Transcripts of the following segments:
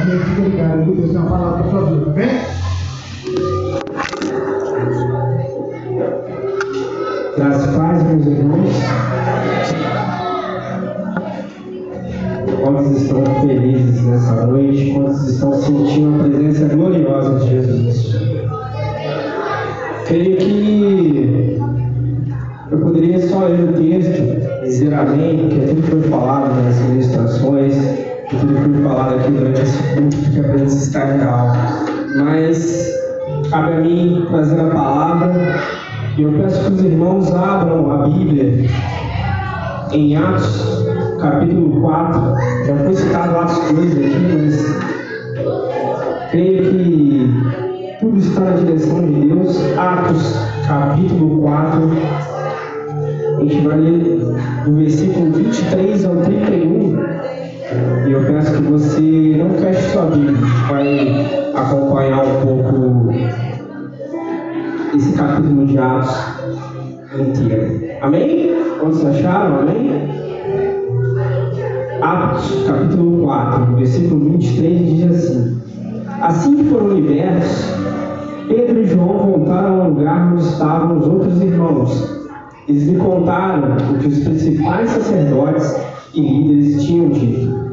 Amém. Fica ligado. Deus tem uma palavra para sua vida, amém? Graças paz, meus irmãos. Quantos estão felizes nessa noite? Quantos estão sentindo a presença gloriosa de Jesus? Creio que eu poderia só ler o texto, dizer amém, porque tudo foi falado foi falado aqui durante esse culto, que a presença está real. Mas cabe a mim trazer a palavra e eu peço que os irmãos abram a Bíblia em Atos, capítulo 4. Já foi citado Atos 2 aqui, mas creio que tudo está na direção de Deus. Atos, capítulo 4. A gente vai ler do versículo 23 ao 31. E eu peço que você não feche sua Bíblia, vai acompanhar um pouco esse capítulo de Atos inteiro. Amém? Quantos acharam? Amém? Atos, capítulo 4, versículo 23 diz assim: Assim que foram libertos, Pedro e João voltaram ao lugar onde estavam os outros irmãos. Eles lhe contaram o que os principais sacerdotes e líderes tinham dito.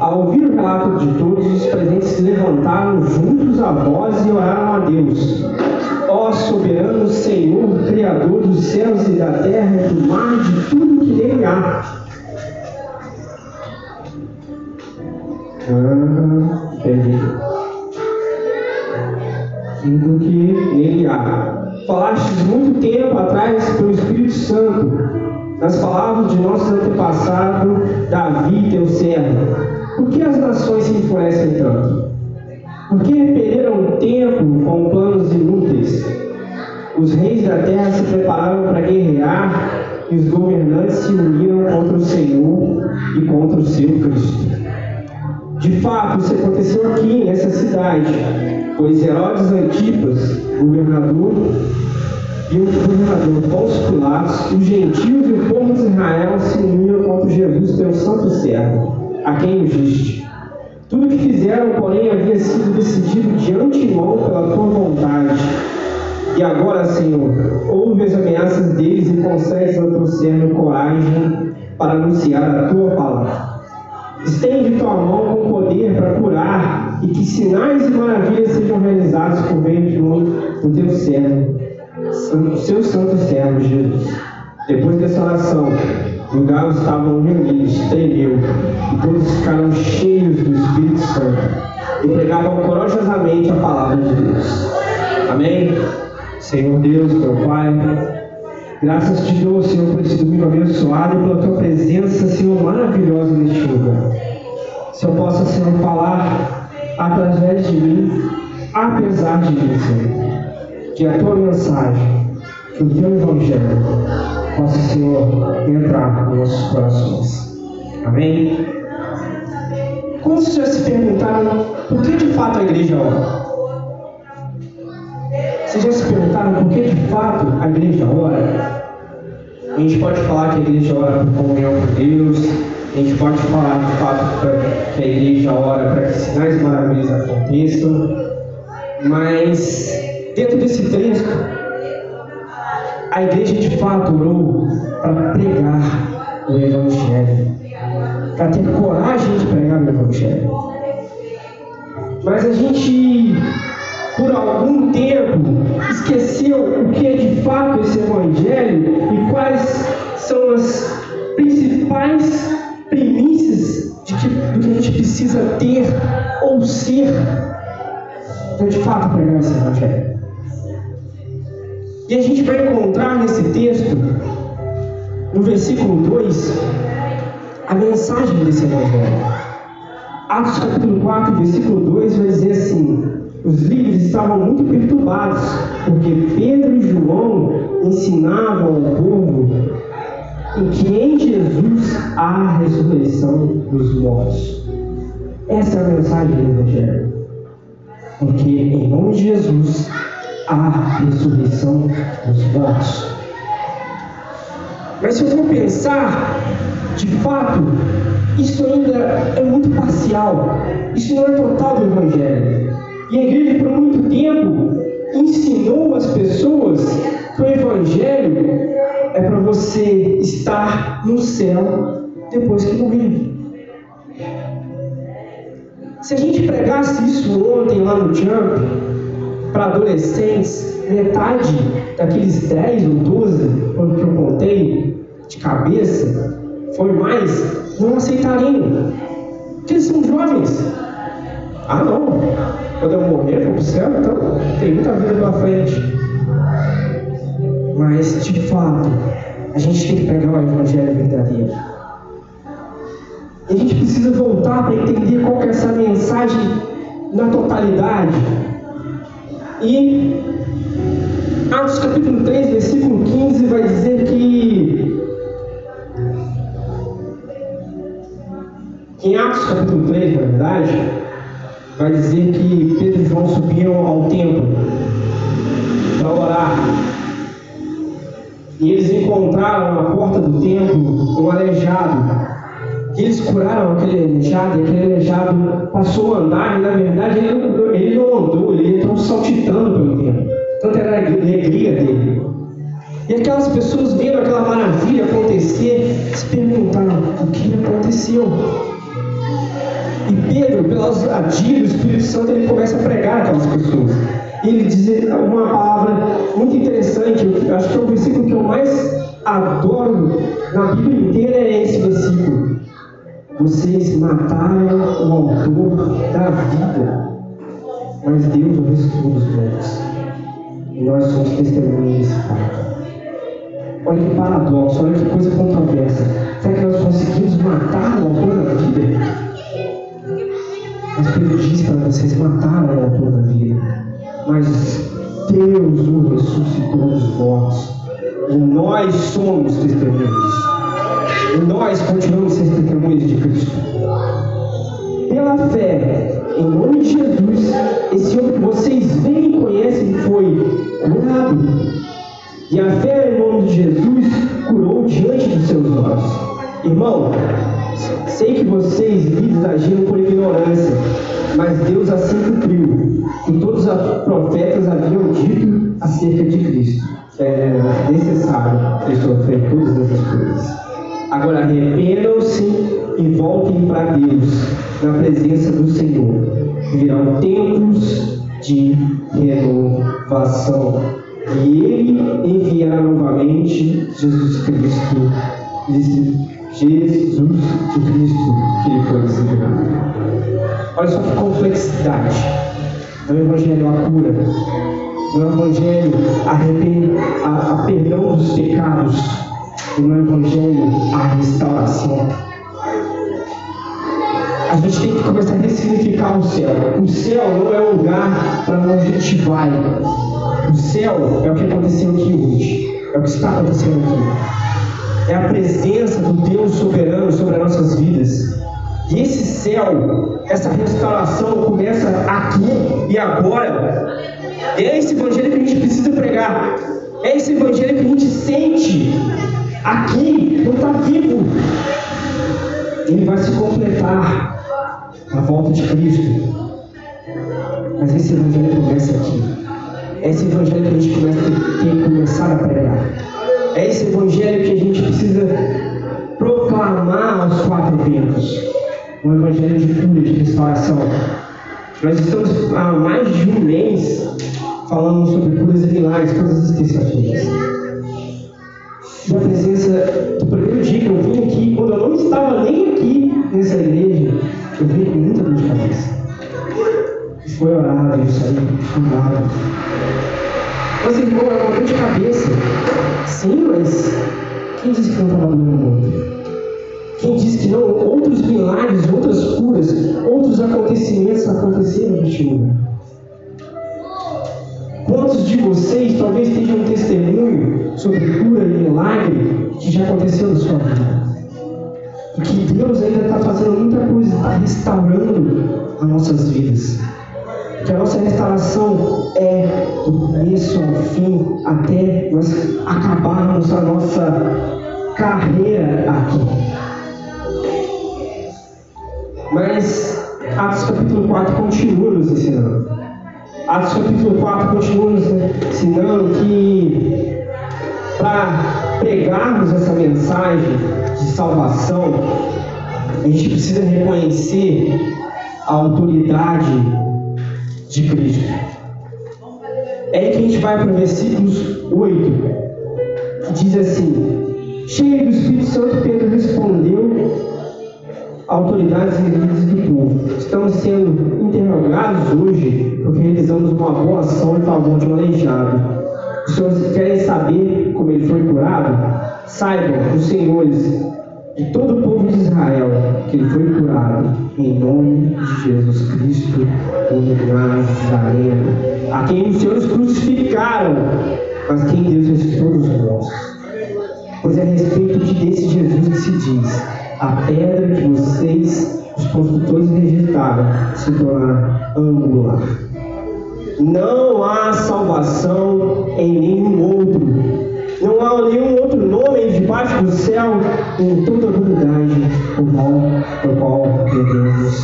Ao ouvir o relato de todos, os presentes se levantaram juntos a voz e oraram a Deus. Ó soberano Senhor, Criador dos céus e da terra do mar e de tudo que nele há. Ah, perdi. Tudo que nele há. Falastes muito tempo atrás pelo Espírito Santo, nas palavras de nosso antepassado Davi, teu servo. Por que as nações se enfurecem tanto? Por que perderam tempo com planos inúteis? Os reis da terra se prepararam para guerrear e os governantes se uniram contra o Senhor e contra o seu Cristo. De fato, isso aconteceu aqui nessa cidade, pois Herodes Antipas, governador, e o governador Pôncio Pilatos, os gentios e o povo de Israel se uniram contra Jesus, teu santo servo, a quem ungiste. Tudo o que fizeram, porém, havia sido decidido de antemão pela tua vontade. E agora, Senhor, ouve as ameaças deles e concede ao teu servo coragem para anunciar a tua palavra. Estende tua mão com poder para curar e que sinais e maravilhas sejam realizados por meio do teu servo, do seu santo servo Jesus. Depois dessa oração, os lugares estavam reunidos, tremeu, e todos ficaram cheios do Espírito Santo e pregavam corajosamente a palavra de Deus. Amém? Senhor Deus, meu Pai, Graças te dou, Senhor, por esse domingo abençoado e pela tua presença, Senhor, maravilhosa neste lugar. Se eu possa, Senhor, falar através de mim, apesar de mim, Senhor, que a tua mensagem, que o teu evangelho possa, Senhor, entrar nos nossos corações. Amém? Quantos já se perguntaram por que de fato a igreja ora? Vocês já se perguntaram por que de fato a igreja ora? A gente pode falar que a igreja ora por comunhão com Deus, a gente pode falar de fato que a igreja ora para que sinais maravilhas aconteçam, mas dentro desse texto, a igreja de fato orou para pregar o Evangelho, para ter coragem de pregar o Evangelho. Mas a gente por algum tempo, esqueceu o que é de fato esse Evangelho e quais são as principais premissas de que, do que a gente precisa ter ou ser para de fato pregar esse Evangelho. E a gente vai encontrar nesse texto, no versículo 2, a mensagem desse Evangelho. Atos capítulo 4, versículo 2 vai dizer assim: os líderes estavam muito perturbados, porque Pedro e João ensinavam ao povo que em Jesus há a ressurreição dos mortos. Essa é a mensagem do Evangelho. Porque em nome de Jesus a ressurreição dos mortos. Mas se eu for pensar, de fato, isso ainda é muito parcial. Isso não é total do Evangelho. E a igreja, por muito tempo, ensinou as pessoas que o Evangelho é para você estar no céu depois que morrer. Se a gente pregasse isso ontem lá no Jump, para adolescentes, metade daqueles 10 ou 12 que eu contei de cabeça, foi mais, não aceitariam. Porque eles são jovens. Ah não, quando eu morrer, vou para o céu, então tem muita vida pela frente. Mas, de fato, a gente tem que pregar o Evangelho verdadeiro. E a gente precisa voltar para entender qual é essa mensagem na totalidade. E Atos capítulo 3, versículo 15 vai dizer que em Atos capítulo 3, na verdade, vai dizer que Pedro e João subiam ao templo para orar. E eles encontraram na porta do templo um aleijado. E eles curaram aquele aleijado, e aquele aleijado passou a andar, e na verdade ele não, ele não andou, ele entrou saltitando pelo templo. Tanto era a alegria dele. E aquelas pessoas vendo aquela maravilha acontecer, se perguntaram: o que aconteceu? E Pedro, pela ousadia do Espírito Santo, ele começa a pregar aquelas pessoas. Ele diz uma palavra muito interessante, eu acho que é o versículo que eu mais adoro na Bíblia inteira é esse versículo. Vocês mataram o autor da vida, mas Deus o ressuscitou dos mortos. E nós somos testemunhas desse fato. Olha que paradoxo, olha que coisa controversa. Será que nós conseguimos matar o autor da vida? Mas Pedro diz para vocês mataram o autor da vida. Mas Deus o ressuscitou dos mortos. E nós somos testemunhas disso. E nós continuamos sendo testemunhas de Cristo. Pela fé, em nome de Jesus, esse homem que vocês veem e conhecem foi curado. E a fé em nome de Jesus curou diante dos seus olhos. Irmão, Sei que vocês líderes agiram por ignorância, mas Deus assim cumpriu. E todos os profetas haviam dito acerca de Cristo. É necessário que sofrer todas essas coisas. Agora arrependam-se e voltem para Deus, na presença do Senhor. Virão tempos de renovação. E Ele enviará novamente Jesus Cristo Jesus Cristo que ele foi designado. Olha só que complexidade. No Evangelho a cura, no Evangelho a, a, a perdão dos pecados, no Evangelho a restauração. A gente tem que começar a ressignificar o céu. O céu não é o lugar para onde a gente vai. O céu é o que aconteceu aqui hoje. É o que está acontecendo aqui é a presença do Deus soberano sobre as nossas vidas. E esse céu, essa restauração começa aqui e agora. É esse evangelho que a gente precisa pregar. É esse evangelho que a gente sente aqui, não está vivo. Ele vai se completar na volta de Cristo. Mas esse evangelho começa aqui. É esse evangelho que a gente começa, tem que começar a pregar. É esse evangelho que a gente precisa proclamar aos quatro ventos. Um evangelho de cura, de restauração. Nós estamos há mais de um mês falando sobre curas e milagres todas as Na presença do primeiro dia que eu vim aqui, quando eu não estava nem aqui nessa igreja, eu vim com muita dor de cabeça. Foi orado, eu saí curado. Mas irmão, é uma dor de cabeça. Sim, mas quem disse que não estava doendo muito? Quem disse que não? Outros milagres, outras curas, outros acontecimentos aconteceram neste lugar. Quantos de vocês talvez tenham um testemunho sobre cura e milagre que já aconteceu na sua vida? E que Deus ainda está fazendo muita coisa, está restaurando as nossas vidas que a nossa restauração é do começo ao fim, até nós acabarmos a nossa carreira aqui. Mas Atos capítulo 4 continua nos ensinando. Atos capítulo 4 continua nos ensinando que para pregarmos essa mensagem de salvação, a gente precisa reconhecer a autoridade de Cristo. É aí que a gente vai para o versículos 8, que diz assim: Cheio do Espírito Santo, Pedro respondeu autoridades líderes do povo. Estamos sendo interrogados hoje porque realizamos uma boa ação em favor de um aleijado. Os senhores querem saber como ele foi curado? Saibam, os senhores de todo o povo de Israel, que ele foi curado em nome de Jesus Cristo, o Nazareno, a quem os senhores crucificaram, mas quem Deus ressuscitou dos mortos. Pois é a respeito de desse Jesus que se diz: a pedra que vocês, os construtores, rejeitaram, se tornará angular. Não há salvação em nenhum outro. Não há nenhum outro nome debaixo do céu em toda a humanidade por qual, por qual devemos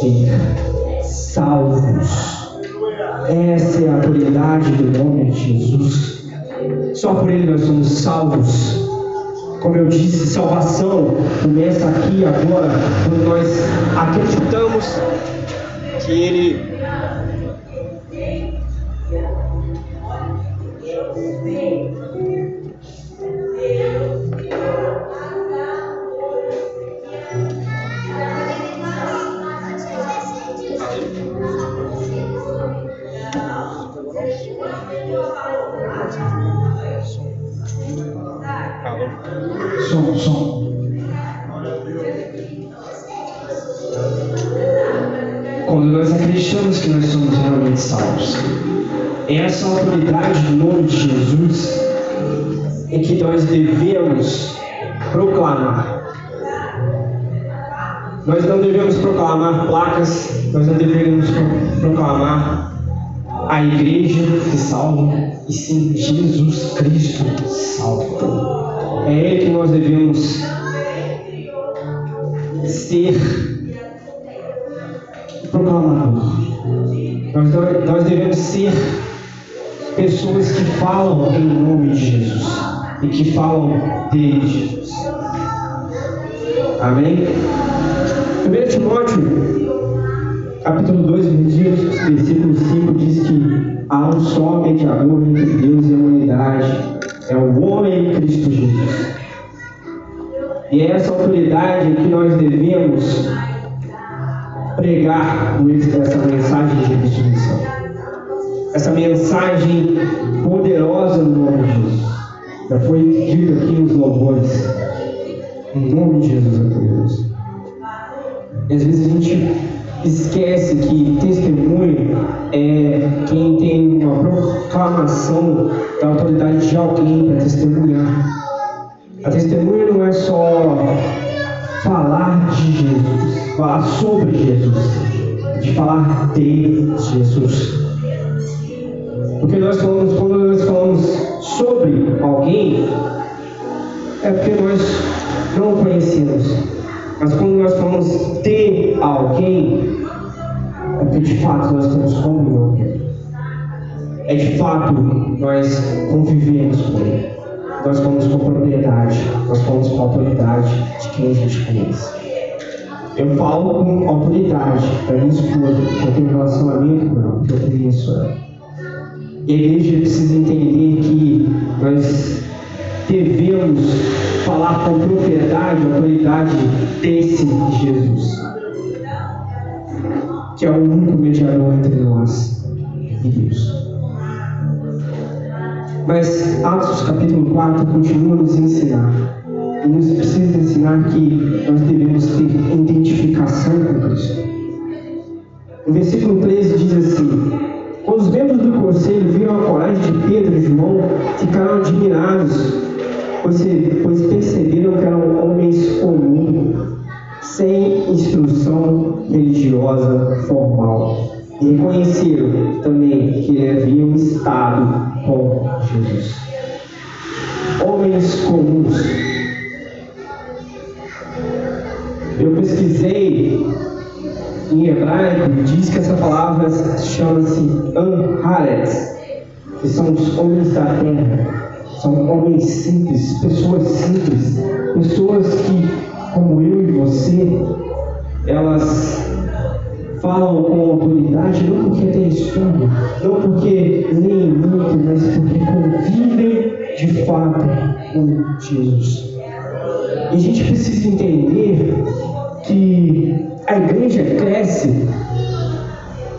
ser salvos. Essa é a autoridade do nome de Jesus. Só por ele nós somos salvos. Como eu disse, salvação começa aqui agora, quando nós acreditamos que Ele que nós somos realmente salvos. Essa autoridade do nome de Jesus é que nós devemos proclamar. Nós não devemos proclamar placas, nós não devemos pro- proclamar a igreja que salva, e sim Jesus Cristo salva. É Ele que nós devemos ser proclamador. Nós, nós devemos ser pessoas que falam em nome de Jesus e que falam de Jesus. Amém? 1 Timóteo, capítulo 2, versículo 5 diz que há um só mediador entre Deus e a humanidade, é o homem Cristo Jesus. E é essa autoridade que nós devemos pregar por isso mensagem de restituição. Essa mensagem poderosa no nome de Jesus. Já foi dito aqui nos louvores. Em nome de Jesus é poderoso. E às vezes a gente esquece que testemunho é quem tem uma proclamação da autoridade de alguém para testemunhar. A testemunha não é só falar de Jesus, falar sobre Jesus, de falar de Jesus. Porque nós falamos, quando nós falamos sobre alguém, é porque nós não o conhecemos. Mas quando nós falamos de alguém, é porque de fato nós temos comunhão. É de fato nós convivemos com ele. Nós falamos com propriedade, nós falamos com autoridade de quem a gente conhece. Eu falo com autoridade da minha esposa, que eu tenho um relacionamento com ela, que eu conheço ela. E a igreja precisa entender que nós devemos falar com propriedade, autoridade desse Jesus, que é o único mediador entre nós e Deus. Mas Atos capítulo 4 continua a nos ensinar. E nos precisa ensinar que nós devemos ter identificação com Cristo. O versículo 13 diz assim: os membros do conselho viram a coragem de Pedro e João, ficaram admirados, pois, perceberam que eram homens comuns, sem instrução religiosa formal. E reconheceram também que haviam estado com Jesus. Homens comuns. Eu pesquisei em hebraico diz que essa palavra chama-se Anharetz, que são os homens da terra. São homens simples, pessoas simples, pessoas que, como eu e você, elas falam com autoridade não porque têm estudo, não porque leem muito, mas porque convivem de fato com Jesus. E a gente precisa entender que a igreja cresce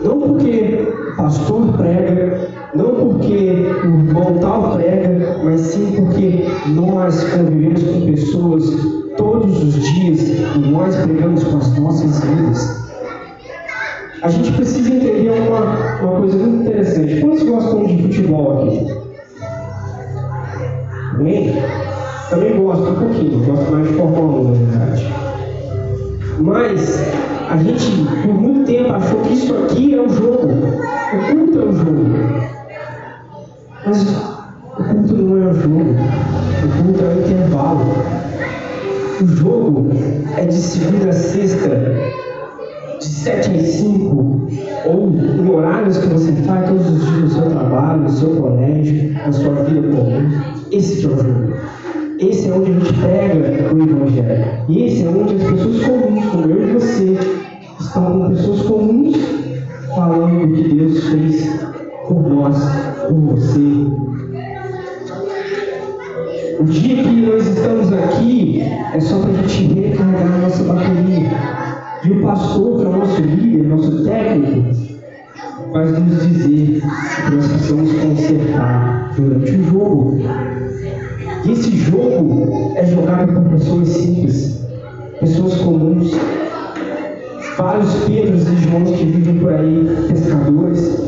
não porque o pastor prega, não porque o irmão tal prega, mas sim porque nós convivemos com pessoas todos os dias e nós pregamos com as nossas vidas. A gente precisa entender uma, uma coisa muito interessante. Quantos gostam de futebol aqui? Amém? Também gosto um pouquinho, gosto mais de Fórmula 1, na verdade. Mas a gente, por muito tempo, achou que isso aqui é o jogo. O culto é o jogo. Mas o culto não é o jogo. O culto é o intervalo. O jogo é de segunda a sexta, sete às cinco, ou em horários que você faz todos os dias no seu trabalho, no seu colégio, na sua vida comum. Esse é o jogo. Esse é onde a gente prega o Evangelho. E esse é onde as pessoas comuns, como eu e você, estão com pessoas comuns falando do que Deus fez por nós, por você. O dia que nós estamos aqui é só para a gente recarregar a nossa bateria. E o pastor, que é o nosso líder, nosso técnico, vai nos dizer que nós precisamos consertar durante o jogo. E esse jogo é jogado por pessoas simples, pessoas comuns, vários Pedros e Joões que vivem por aí, pescadores,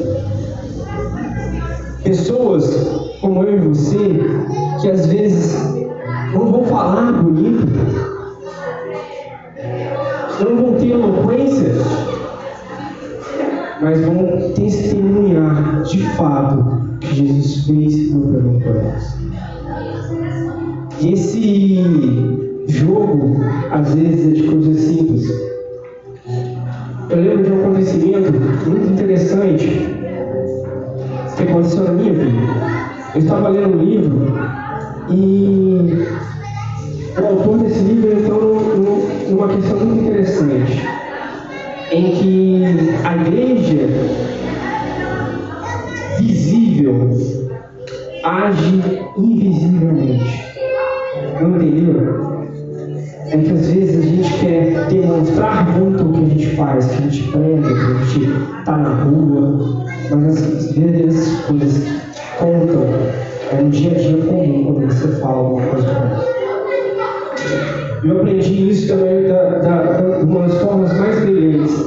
pessoas como eu e você, que às vezes não vão falar bonito, não vão ter eloquência, mas vão testemunhar de fato que Jesus fez no por nós. E esse jogo, às vezes, é de coisas simples. Eu lembro de um acontecimento muito interessante que aconteceu na minha vida. Eu estava lendo um livro e o autor desse livro entrou numa questão muito interessante, em que a igreja visível age invisivelmente. Não entendeu? É que às vezes a gente quer demonstrar muito o que a gente faz, que a gente prega, que a gente está na rua, mas às vezes essas coisas contam é no dia a dia comum quando você fala alguma coisa com Eu aprendi isso também da, da, da, uma das formas mais brilhantes.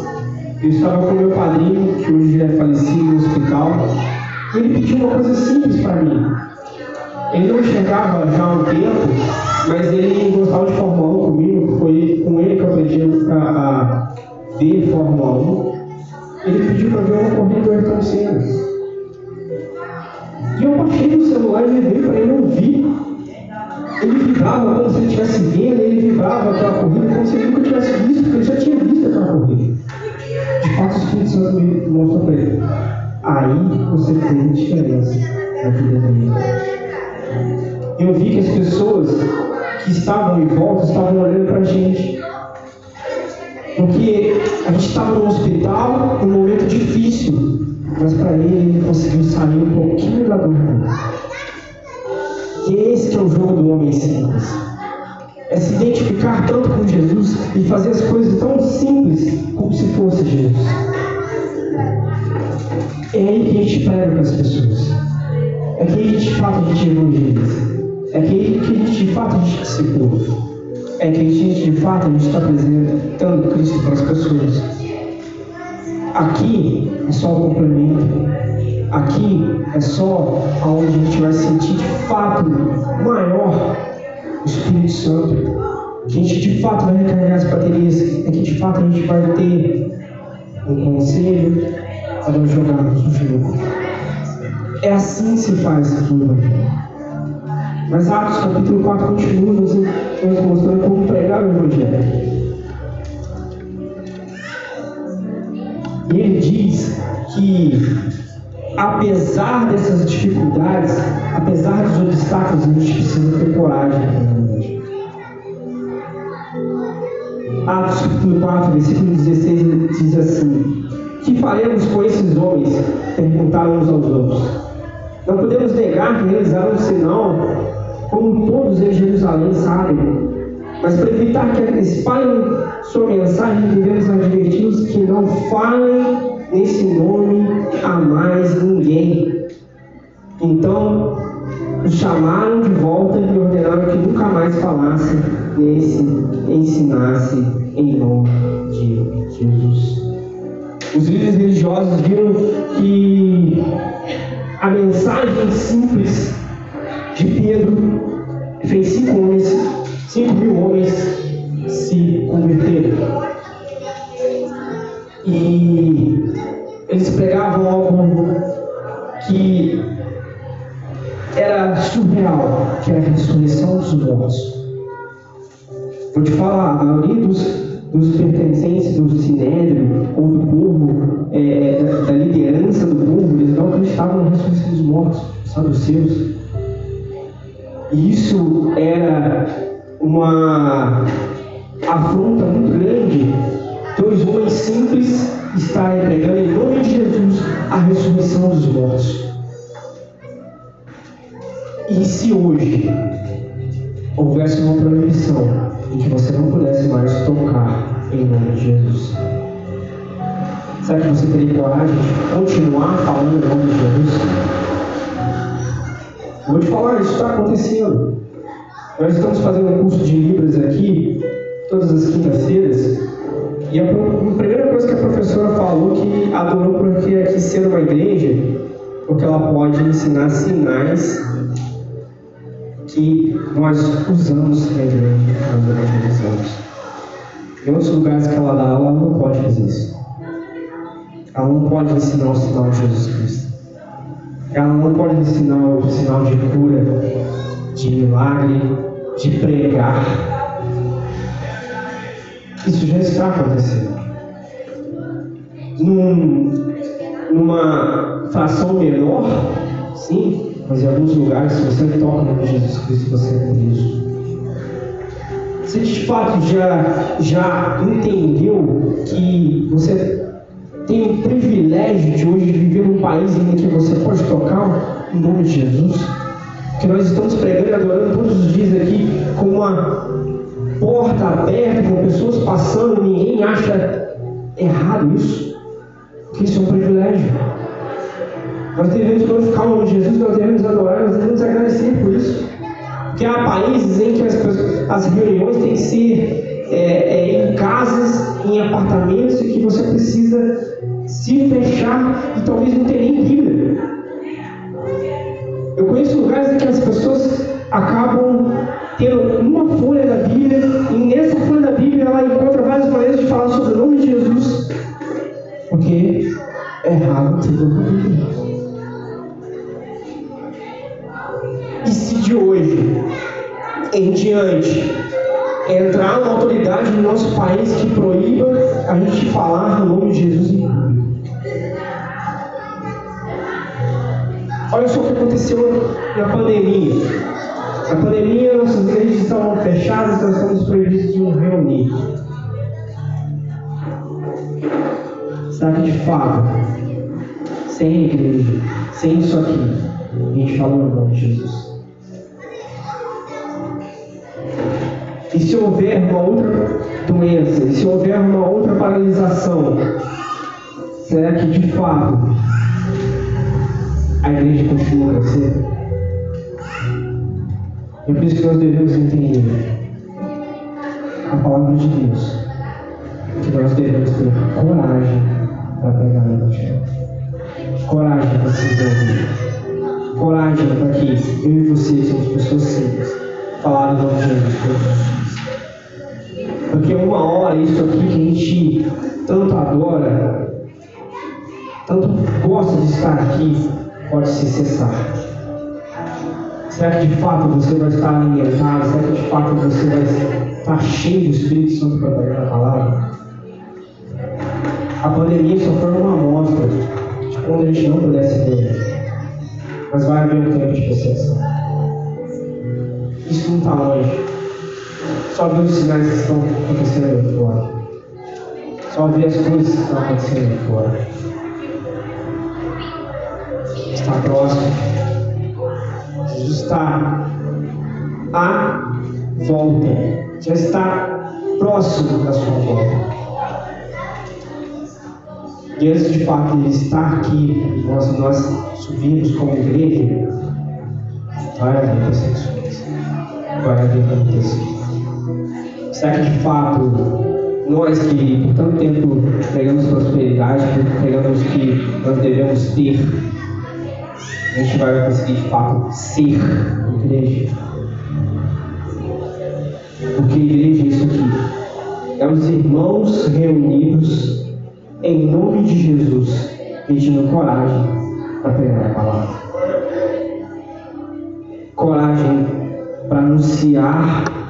Eu estava com meu padrinho, que hoje é falecido no hospital, e ele pediu uma coisa simples para mim. Ele não enxergava já há um tempo, mas ele estavam em volta estavam fato maior o Espírito Santo. A gente de fato vai recarregar as baterias. É que de fato a gente vai ter um conselho para jogarmos no jogo. É assim que se faz aqui. Mas Atos capítulo 4 continua nos, nos mostrando como pregar o Evangelho. E ele diz que, apesar dessas dificuldades, apesar dos obstáculos, a gente precisa ter coragem. Atos capítulo 4, versículo 16 diz assim: Que faremos com esses homens? Perguntaram uns aos outros. Não podemos negar que realizaram um sinal, como todos em Jerusalém sabem. Mas para evitar que espalhem sua mensagem, devemos adverti-los que não falem nesse nome a mais ninguém. Então, os chamaram de volta e ordenaram que nunca mais falasse nesse, ensinasse em nome de Jesus. Os líderes religiosos viram que a mensagem simples de Pedro fez cinco homens, cinco mil homens se converteram. E eles pregavam algo que era surreal, que era a ressurreição dos mortos. Vou te falar, a maioria dos, dos pertencentes do Sinédrio, ou do povo, é, da, da, liderança do povo, eles não acreditavam na ressurreição dos mortos, seus. E isso era uma afronta muito grande. Dois homens simples estarem pregando em nome de Jesus a ressurreição dos mortos. E se hoje houvesse uma proibição em que você não pudesse mais tocar em nome de Jesus? Será que você teria coragem de continuar falando em nome de Jesus? Vou te falar, isso está acontecendo. Nós estamos fazendo um curso de Libras aqui, todas as quintas-feiras, e a, primeira coisa que a professora falou que adorou porque aqui ser uma igreja, porque ela pode ensinar sinais que nós usamos igreja, nós evangelizamos. Em outros lugares que ela dá aula, ela não pode fazer isso. Ela não pode ensinar o sinal de Jesus Cristo. Ela não pode ensinar o sinal de cura, de milagre, de pregar. Isso já está acontecendo. Num, numa fração menor, sim, mas em alguns lugares, se você toca no de Jesus Cristo, você é preso. Você de fato já, já entendeu que você tem o privilégio de hoje viver num país em que você pode tocar o nome de Jesus? Que nós estamos pregando e adorando todos os dias aqui com uma porta aberta, com pessoas passando, ninguém acha errado isso. Porque isso é um privilégio. Nós devemos glorificar o nome de Jesus, nós devemos adorar, nós devemos agradecer por isso. Porque há países em que as, as reuniões têm que ser é, é, em casas, em apartamentos, e que você precisa se fechar e talvez não ter nem Bíblia. Eu conheço lugares em que as pessoas acabam tendo uma folha da Bíblia, e nessa folha da Bíblia ela encontra várias maneiras de falar sobre o nome de Jesus, porque é errado ter uma Bíblia. De hoje em diante entrar uma autoridade no nosso país que proíba a gente falar o nome de Jesus em público? Olha só o que aconteceu na pandemia. Na pandemia, nossas igrejas estavam fechadas, nós estamos proibidos de nos reunir. Será de fato, sem igreja, sem isso aqui, a gente fala o nome de Jesus? E se houver uma outra doença, e se houver uma outra paralisação, será que de fato a igreja continua crescendo? É por isso que nós devemos entender a palavra de Deus, que nós devemos ter coragem para pregar o Evangelho, coragem para se envolver, coragem para que eu e você somos pessoas simples, falar o nome de Porque uma hora isso aqui que a gente tanto adora, tanto gosta de estar aqui, pode se cessar. Será que de fato você vai estar alimentado? Será que de fato você vai estar cheio do Espírito Santo para pregar a palavra? A pandemia só foi uma amostra de quando a gente não pudesse ver. Mas vai haver um tempo de percepção. Isso não está longe. Só ver os sinais que estão acontecendo aí fora. Só ver as coisas que estão acontecendo aí fora. Está próximo. Jesus está à volta. Já está próximo da sua volta. E antes de fato ele estar aqui, nós, nós subimos como igreja, vai haver perseguições, vai haver acontecimentos. Será que de fato nós que por tanto tempo pegamos prosperidade, pegamos que nós devemos ter, a gente vai conseguir de fato ser igreja? Porque igreja é isso aqui. É os irmãos reunidos em nome de Jesus, pedindo coragem para pregar a palavra. Coragem para anunciar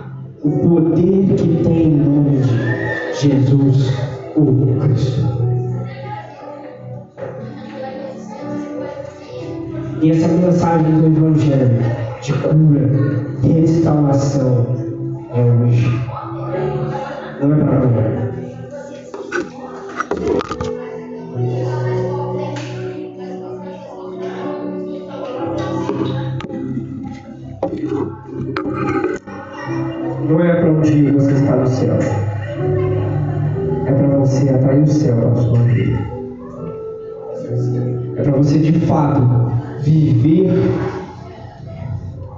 o poder que tem em nome de Jesus, o Cristo. E essa mensagem do Evangelho de cura, restauração, é hoje. Não é para amanhã. Não é para um dia você estar no céu. É para você atrair o céu para a sua vida. É para você de fato viver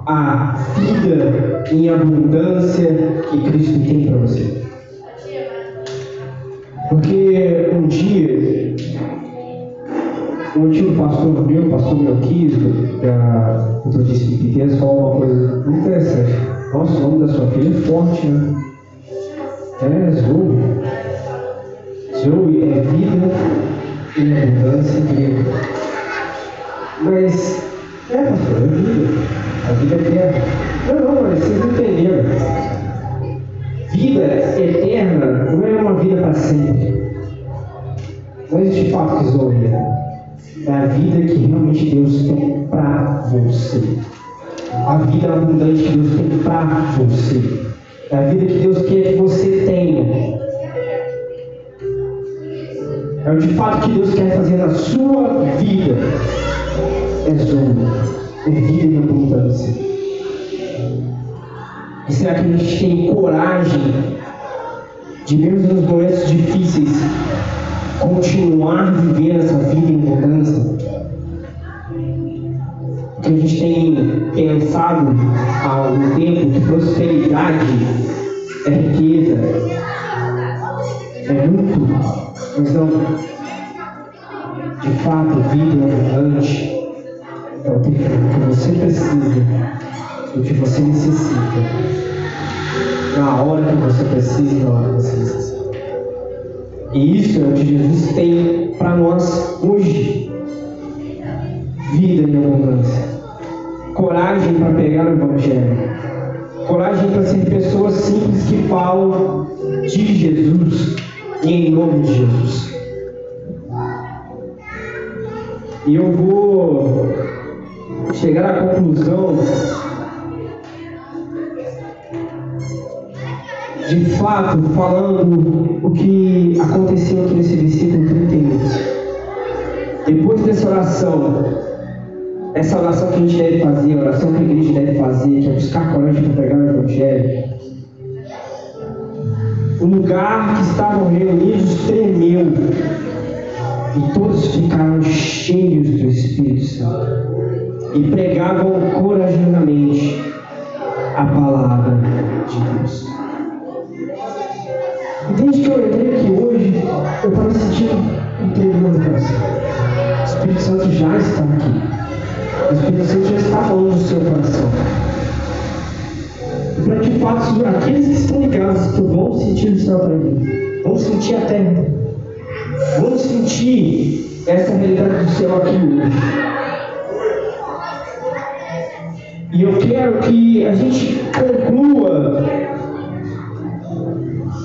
a vida em abundância que Cristo tem para você. Porque um dia, um antigo pastor meu, pastor Melquisto, da Metodista de Piquetas, falou uma coisa interessante. Nossa, o nome da sua filha é forte, né? É Zoe. Zoe é vida em abundância em grego. Mas, é, pastor, é vida. A vida é eterna. Não, não, mas vocês entenderam. Vida eterna não é uma vida para sempre. Não existe que Zoe é a vida que realmente Deus tem para você. A vida abundante que Deus tem para você. É a vida que Deus quer que você tenha. É o de fato que Deus quer fazer na sua vida. É zona. É vida em abundância. E será que a gente tem coragem de, mesmo nos momentos difíceis, continuar vivendo essa vida em abundância? Porque a gente tem pensado há tempo que prosperidade é riqueza, é muito, mas não. De fato, vida abundante é o que você precisa, o que você necessita, na hora que você precisa na hora que você necessita. E isso é o que Jesus tem para nós hoje. Vida em abundância. Coragem para pegar o Evangelho. Coragem para ser pessoas simples que falam de Jesus e em nome de Jesus. E eu vou chegar à conclusão de fato falando o que aconteceu aqui nesse versículo 31. Depois dessa oração, essa oração que a gente deve fazer, a oração que a igreja deve fazer, que é buscar coragem para pregar o Evangelho, o lugar que estavam reunidos tremeu e todos ficaram cheios do Espírito Santo e pregavam corajosamente a palavra de Deus. Desde que eu entrei aqui hoje, eu estava sentindo um tremor no coração. O Espírito Santo já está aqui. O Espírito Santo já está falando no seu coração. Para de fato, aqueles que estão ligados que vão sentir o céu para mim, vão sentir a terra, vão sentir essa realidade do céu aqui hoje. E eu quero que a gente conclua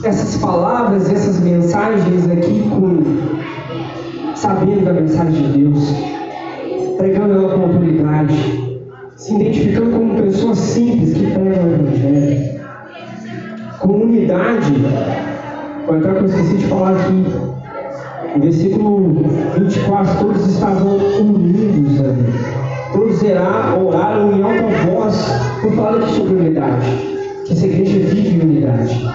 essas palavras, essas mensagens aqui com sabendo da mensagem de Deus, pregando ela com autoridade, se identificando como pessoas simples que pregam o Evangelho. Comunidade, foi até que eu esqueci de falar aqui, no versículo 24, todos estavam unidos ali. Todos oraram em alta voz por falar sobre unidade. Que essa igreja vive em unidade.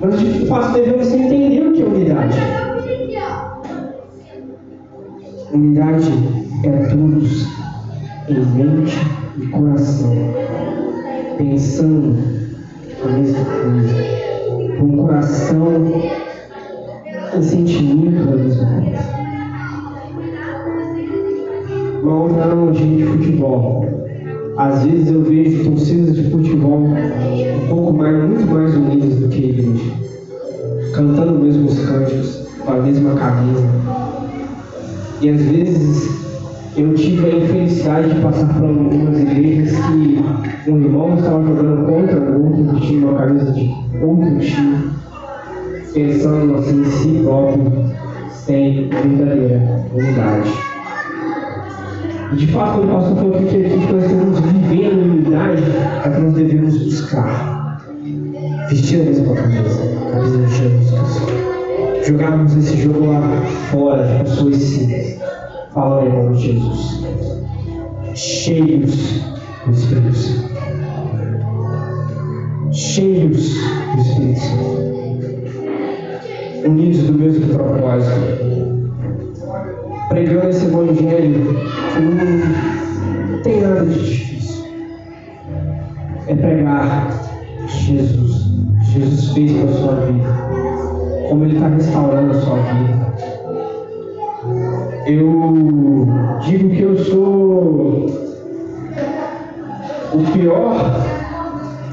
Mas de fato devemos entender o que é unidade. Unidade é todos em mente e coração, pensando a mesma coisa, com o coração em sentimento a mesma coisa. Uma outra analogia de futebol. Às vezes eu vejo torcidas de futebol um pouco mais, muito mais unidas do que a igreja, cantando os mesmos cânticos, com a mesma camisa. E às vezes eu tive a infelicidade de passar por algumas igrejas que um irmão estava jogando contra o outro tinha uma camisa de outro time, pensando assim em si próprio, sem verdadeira unidade. E de fato, o pastor falou que aqui nós devemos viver em unidade é que nós devemos buscar. Vestir a mesma camisa, a camisa de Jesus. Jogarmos esse jogo lá fora de pessoas simples, de Jesus. Cheios do Espírito Santo. Cheios do Espírito Santo. Unidos do mesmo propósito pregando esse evangelho que não tem nada de difícil. É pregar Jesus. Jesus fez para a sua vida. Como Ele está restaurando a sua vida. Eu digo que eu sou o pior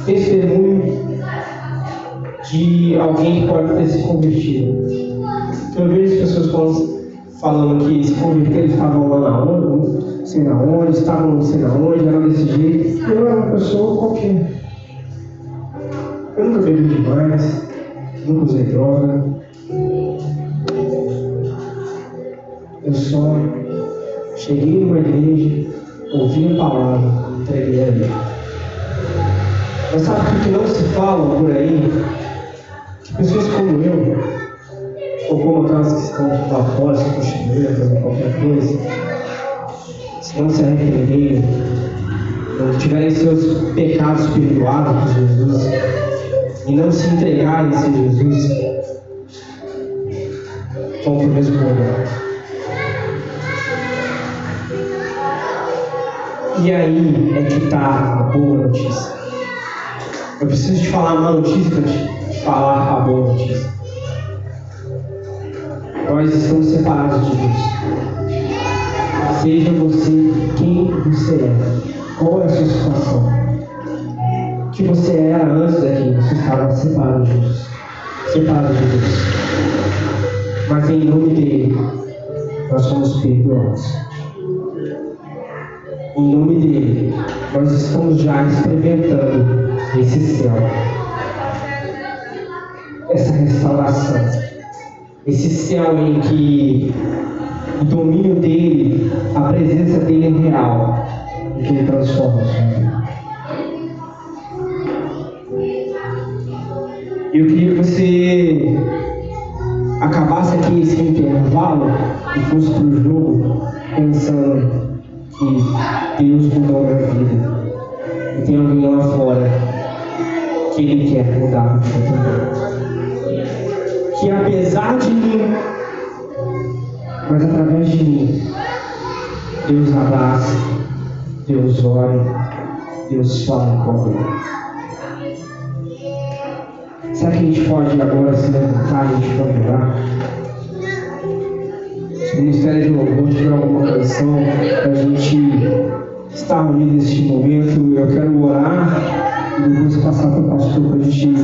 testemunho de alguém que pode ter se convertido. Eu vejo as pessoas falando que se converteram, estavam lá na onde, sei na onde, estavam não sei na onde, era desse jeito. Eu era uma pessoa qualquer. Eu nunca bebi demais, nunca usei droga. Eu só cheguei numa igreja, ouvi a palavra, entreguei a Deus. Mas sabe o que não se fala por aí? Que pessoas como eu, ou como aquelas que estão lá fora, se cochileiras ou qualquer coisa, se não se arrependerem, não tiverem seus pecados perdoados por Jesus e não se entregarem a Jesus, vão para o mesmo lugar. E aí é que está a boa notícia. Eu preciso te falar uma notícia para te falar a boa notícia nós estamos separados de Deus. Seja você quem você é, qual é a sua situação. O que você era antes daqui, você estava separado de Deus. Separado de Deus. Mas em nome dele, nós somos perdoados. Em nome dele, nós estamos já experimentando esse céu, essa restauração. Esse céu em que o domínio dele, a presença dele é real. E que ele transforma a sua vida. Eu queria que você acabasse aqui esse intervalo e fosse para o jogo pensando que Deus mudou minha vida. E tem alguém lá fora que Ele quer mudar vida que apesar de mim, mas através de mim, Deus abraça, Deus ora, Deus fala com ele. Será que a gente pode agora se levantar, a gente pode orar? Ministério de Louvor tiver alguma canção para a gente estar unido neste momento, eu quero orar e depois passar para o pastor para a gente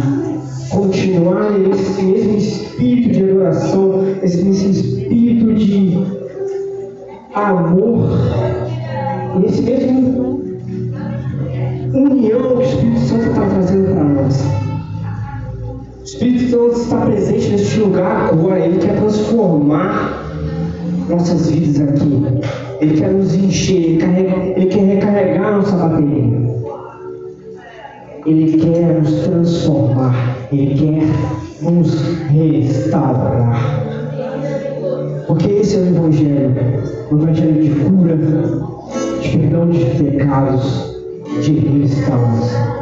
continuar nesse mesmo espírito de adoração, esse mesmo espírito de amor, nesse mesmo união que o Espírito Santo está trazendo para nós. O Espírito Santo está presente neste lugar agora, ele quer transformar nossas vidas aqui. Ele quer nos encher, ele, quer recarregar nossa bateria. Ele quer nos transformar, Ele quer nos restaurar. Porque esse é o Evangelho, o Evangelho de cura, de perdão de pecados, de restauração.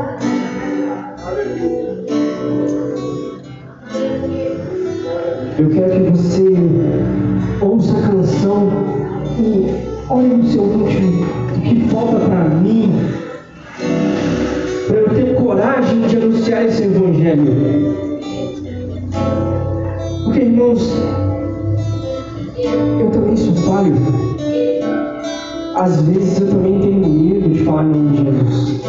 Eu quero que você ouça a canção e olhe no seu último o que falta para mim para eu ter coragem de anunciar esse evangelho. Porque, irmãos, eu também sou falho. Às vezes eu também tenho medo de falar em nome de Jesus.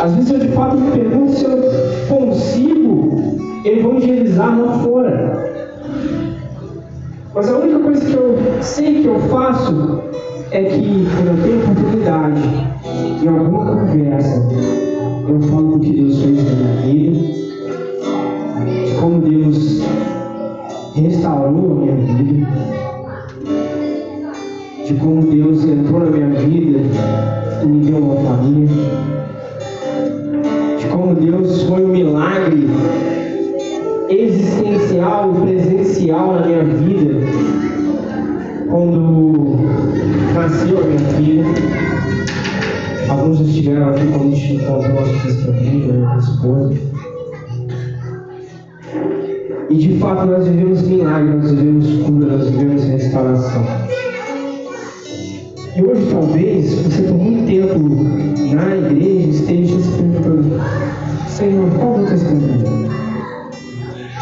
Às vezes eu de fato me pergunto se eu consigo evangelizar lá fora. Mas a única coisa que eu sei que eu faço é que quando eu tenho oportunidade, em alguma conversa, eu falo do que Deus fez na minha vida, de como Deus restaurou a minha vida, de como Deus entrou na minha vida e me deu uma família, de como Deus foi um presencial na minha vida quando nasceu a minha filha. Alguns estiveram aqui quando a gente encontrou nosso testemunho, minha esposa. E de fato nós vivemos milagre, nós vivemos cura, nós vivemos restauração. E hoje talvez você por muito tempo na igreja esteja se perguntando, Senhor, qual é o?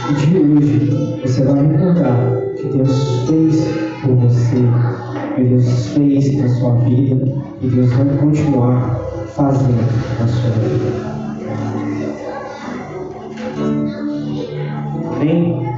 E de hoje você vai recordar que Deus fez por você, que Deus fez na sua vida e Deus vai continuar fazendo na sua vida. Amém?